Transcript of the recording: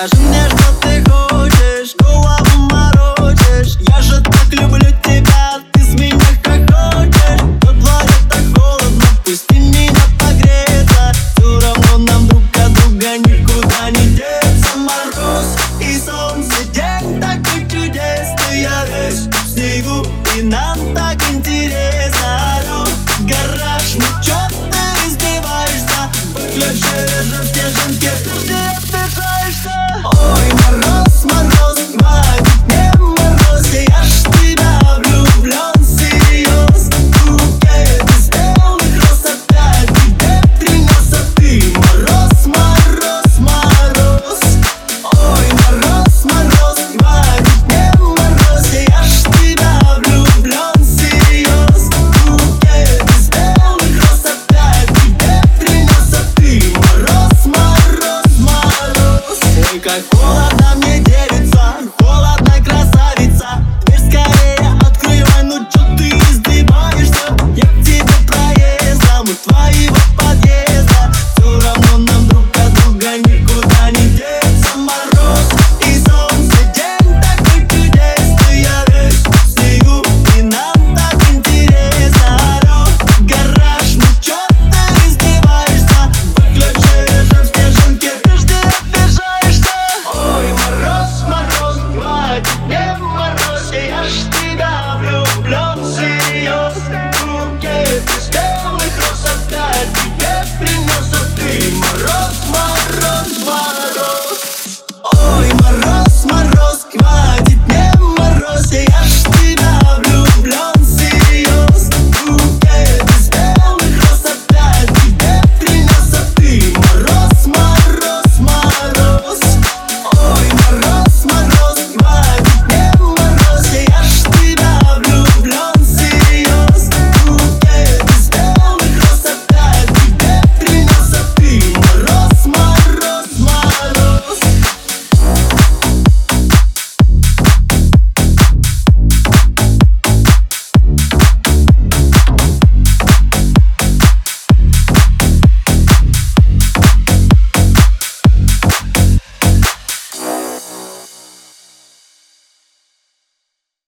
Imagine that.